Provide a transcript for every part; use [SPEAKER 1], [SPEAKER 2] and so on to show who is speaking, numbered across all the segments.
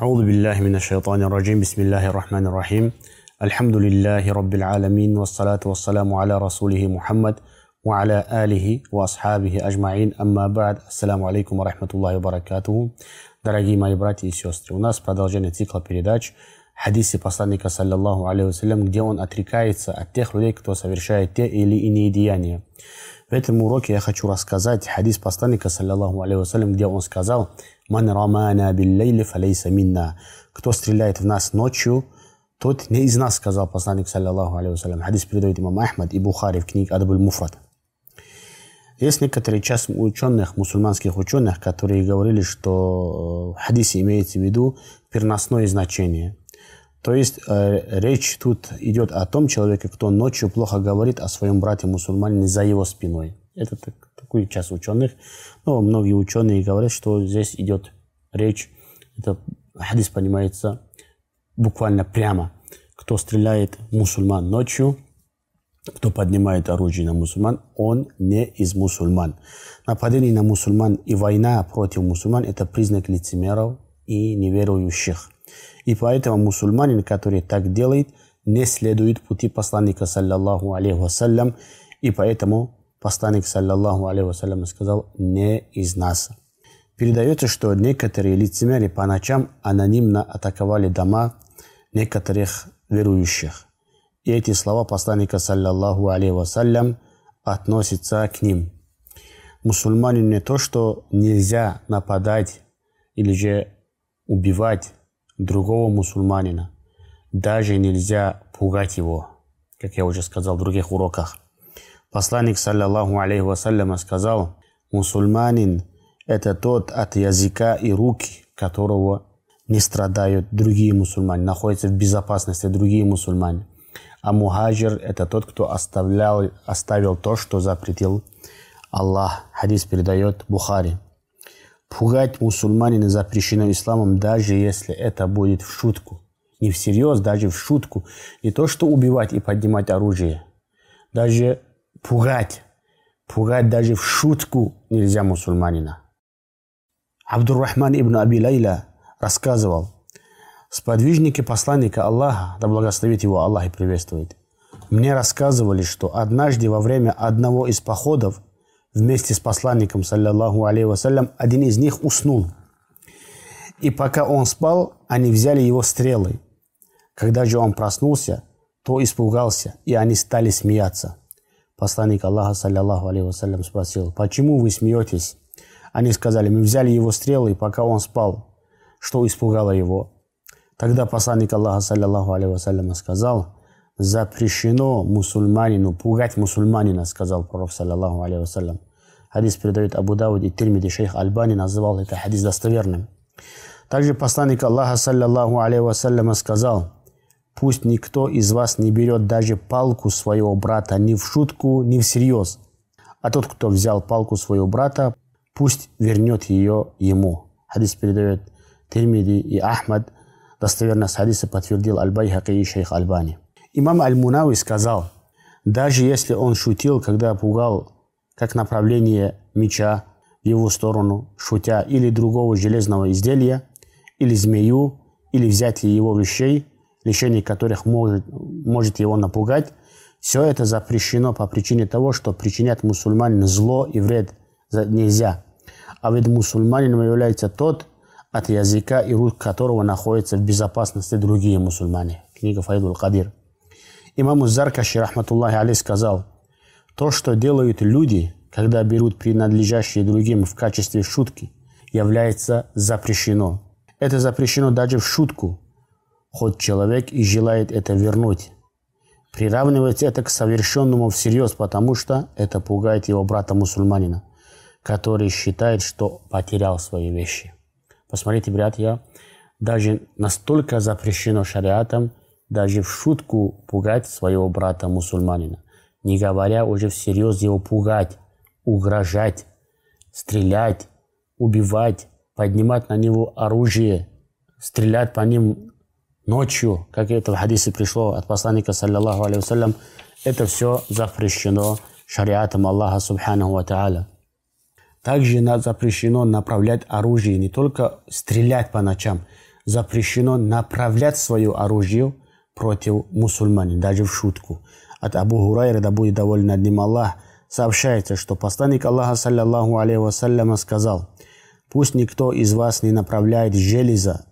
[SPEAKER 1] أعوذ بالله من الشيطان الرجيم بسم الله الرحمن الرحيم الحمد لله رب العالمين والصلاة والسلام على رسوله محمد وعلى آله وأصحابه أجمعين أما بعد السلام عليكم ورحمة الله وبركاته Дорогие мои братья и сестры, у нас продолжение цикла передач хадисе посланника, саллаллаху алейхи где он отрекается от тех людей, кто совершает те или иные деяния. В этом уроке я хочу рассказать хадис посланника, саллаллаху алейхи где он сказал «Ман рамана биллейли фалейса минна» «Кто стреляет в нас ночью, тот не из нас», сказал посланник, саллаллаху алейхи Хадис передает имам Ахмад и Бухари в книге Адабуль Муфрат. Есть некоторые часть ученых, мусульманских ученых, которые говорили, что в э, хадисе имеется в виду переносное значение – то есть э, речь тут идет о том человеке, кто ночью плохо говорит о своем брате мусульманине за его спиной. Это так, такой час ученых. Но многие ученые говорят, что здесь идет речь, это хадис понимается буквально прямо. Кто стреляет мусульман ночью, кто поднимает оружие на мусульман, он не из мусульман. Нападение на мусульман и война против мусульман – это признак лицемеров и неверующих. И поэтому мусульманин, который так делает, не следует пути посланника, саллаллаху алейхи вассалям, и поэтому посланник, саллаллаху алейхи вассалям, сказал «не из нас». Передается, что некоторые лицемеры по ночам анонимно атаковали дома некоторых верующих. И эти слова посланника, саллаллаху алейхи вассалям, относятся к ним. Мусульманин не то, что нельзя нападать или же убивать другого мусульманина. Даже нельзя пугать его, как я уже сказал в других уроках. Посланник, саллаллаху алейхи вассаляма, сказал, мусульманин – это тот от языка и руки, которого не страдают другие мусульмане, находятся в безопасности другие мусульмане. А мухаджир – это тот, кто оставлял, оставил то, что запретил Аллах. Хадис передает Бухари. Пугать мусульманина запрещено исламом, даже если это будет в шутку. Не всерьез, даже в шутку. Не то, что убивать и поднимать оружие. Даже пугать. Пугать даже в шутку нельзя мусульманина. Абдуррахман ибн Аби Лайла рассказывал, сподвижники посланника Аллаха, да благословит его Аллах и приветствует, мне рассказывали, что однажды во время одного из походов вместе с посланником, саллаллаху алейhi вассалям, один из них уснул. И пока он спал, они взяли его стрелы. Когда же он проснулся, то испугался, и они стали смеяться. Посланник Аллаха, саллаллаху алейhi вассалям, спросил, почему вы смеетесь? Они сказали, мы взяли его стрелы, пока он спал, что испугало его. Тогда посланник Аллаха, саллаллаху алейhi вассалям, сказал, запрещено мусульманину пугать мусульманина, сказал пророк, саллаллаху алейhi вассалям. Хадис передает Абу Дауд и Тирмиди. Шейх Альбани называл это хадис достоверным. Также посланник Аллаха, саллаллаху алейhi вассалям, сказал, «Пусть никто из вас не берет даже палку своего брата ни в шутку, ни всерьез. А тот, кто взял палку своего брата, пусть вернет ее ему». Хадис передает Тирмиди и Ахмад. Достоверность хадиса подтвердил Аль-Байхаки и шейх Альбани. Имам Аль-Мунауи сказал, даже если он шутил, когда пугал как направление меча в его сторону, шутя или другого железного изделия, или змею, или взятие его вещей, лишение которых может, может его напугать, все это запрещено по причине того, что причинять мусульманину зло и вред нельзя. А ведь мусульманином является тот, от языка и рук которого находятся в безопасности другие мусульмане. Книга Файдул Кадир. Имам Заркаши, рахматуллахи алей, сказал, то, что делают люди, когда берут принадлежащие другим в качестве шутки, является запрещено. Это запрещено даже в шутку, хоть человек и желает это вернуть. Приравнивать это к совершенному всерьез, потому что это пугает его брата-мусульманина, который считает, что потерял свои вещи. Посмотрите, братья, даже настолько запрещено шариатом, даже в шутку пугать своего брата-мусульманина, не говоря уже всерьез его пугать, угрожать, стрелять, убивать, поднимать на него оружие, стрелять по ним ночью, как это в хадисе пришло от посланника, саллаллаху алейhi это все запрещено шариатом Аллаха, субханаху ва та'аля. Также запрещено направлять оружие, не только стрелять по ночам, запрещено направлять свое оружие против мусульман, даже в шутку. От Абу Хурайра, да будет доволен над ним Аллах, сообщается, что посланник Аллаха, саллиллаху алейхи вассаляма, сказал, «Пусть никто из вас не направляет железа,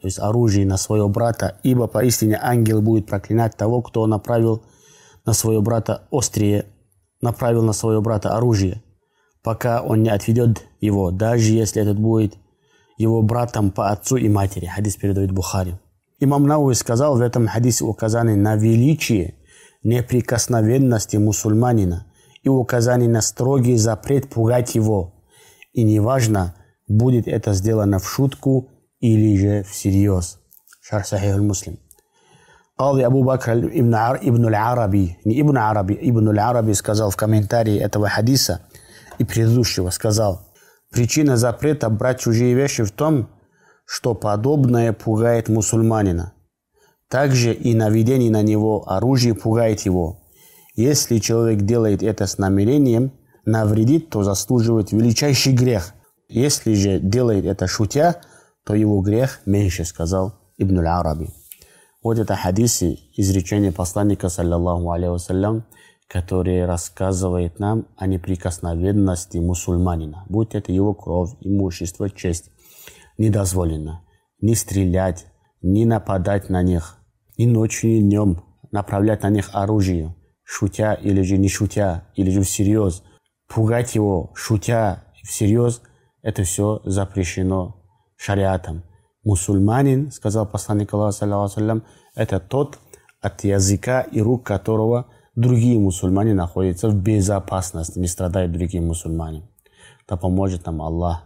[SPEAKER 1] то есть оружие на своего брата, ибо поистине ангел будет проклинать того, кто направил на своего брата острие, направил на своего брата оружие, пока он не отведет его, даже если этот будет его братом по отцу и матери. Хадис передает Бухари. Имам Науи сказал в этом хадисе указание на величие неприкосновенности мусульманина и указание на строгий запрет пугать его. И неважно, будет это сделано в шутку или же всерьез. Шар Сахих Муслим. Кади Абу Бакр ибн, Араби, не Ибн Араби, Ибн Араби сказал в комментарии этого хадиса и предыдущего, сказал, причина запрета брать чужие вещи в том, что подобное пугает мусульманина. Также и наведение на него оружия пугает его. Если человек делает это с намерением навредить, то заслуживает величайший грех. Если же делает это шутя, то его грех меньше, сказал Ибн Араби. Вот это хадисы, изречение посланника, саллаллаху алейhi вассалям, который рассказывает нам о неприкосновенности мусульманина. Будь это его кровь, имущество, честь не дозволено не стрелять, не нападать на них, ни ночью, ни днем направлять на них оружие, шутя или же не шутя, или же всерьез. Пугать его, шутя всерьез, это все запрещено шариатом. Мусульманин, сказал посланник Аллаха, это тот, от языка и рук которого другие мусульмане находятся в безопасности, не страдают другие мусульмане. Да поможет нам Аллах.